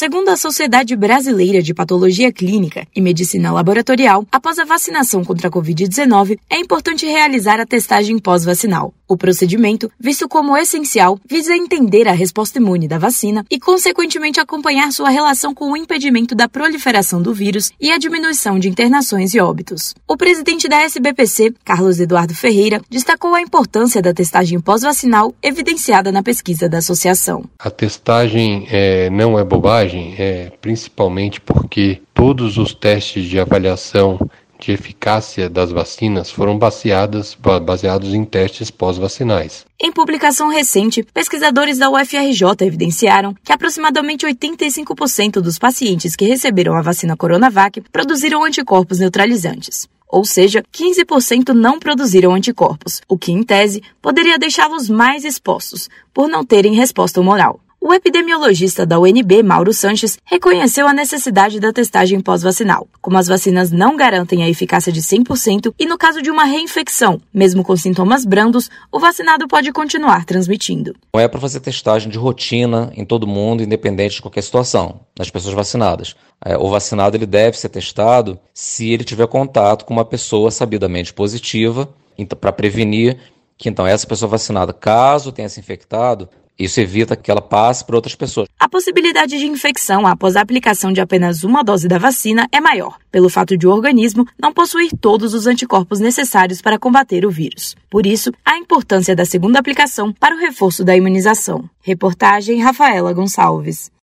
Segundo a Sociedade Brasileira de Patologia Clínica e Medicina Laboratorial, após a vacinação contra a Covid-19, é importante realizar a testagem pós-vacinal. O procedimento, visto como essencial, visa entender a resposta imune da vacina e, consequentemente, acompanhar sua relação com o impedimento da proliferação do vírus e a diminuição de internações e óbitos. O presidente da SBPC, Carlos Eduardo Ferreira, destacou a importância da testagem pós-vacinal evidenciada na pesquisa da associação. A testagem é, não é bobagem, é principalmente porque todos os testes de avaliação de eficácia das vacinas foram baseadas, baseados em testes pós-vacinais. Em publicação recente, pesquisadores da UFRJ evidenciaram que aproximadamente 85% dos pacientes que receberam a vacina Coronavac produziram anticorpos neutralizantes. Ou seja, 15% não produziram anticorpos, o que, em tese, poderia deixá-los mais expostos, por não terem resposta humoral. O epidemiologista da UNB, Mauro Sanches, reconheceu a necessidade da testagem pós-vacinal. Como as vacinas não garantem a eficácia de 100% e no caso de uma reinfecção, mesmo com sintomas brandos, o vacinado pode continuar transmitindo. Não é para fazer testagem de rotina em todo mundo, independente de qualquer situação, nas pessoas vacinadas. É, o vacinado ele deve ser testado se ele tiver contato com uma pessoa sabidamente positiva, então, para prevenir que então essa pessoa vacinada, caso tenha se infectado, isso evita que ela passe para outras pessoas. A possibilidade de infecção após a aplicação de apenas uma dose da vacina é maior, pelo fato de o organismo não possuir todos os anticorpos necessários para combater o vírus. Por isso, a importância da segunda aplicação para o reforço da imunização. Reportagem Rafaela Gonçalves.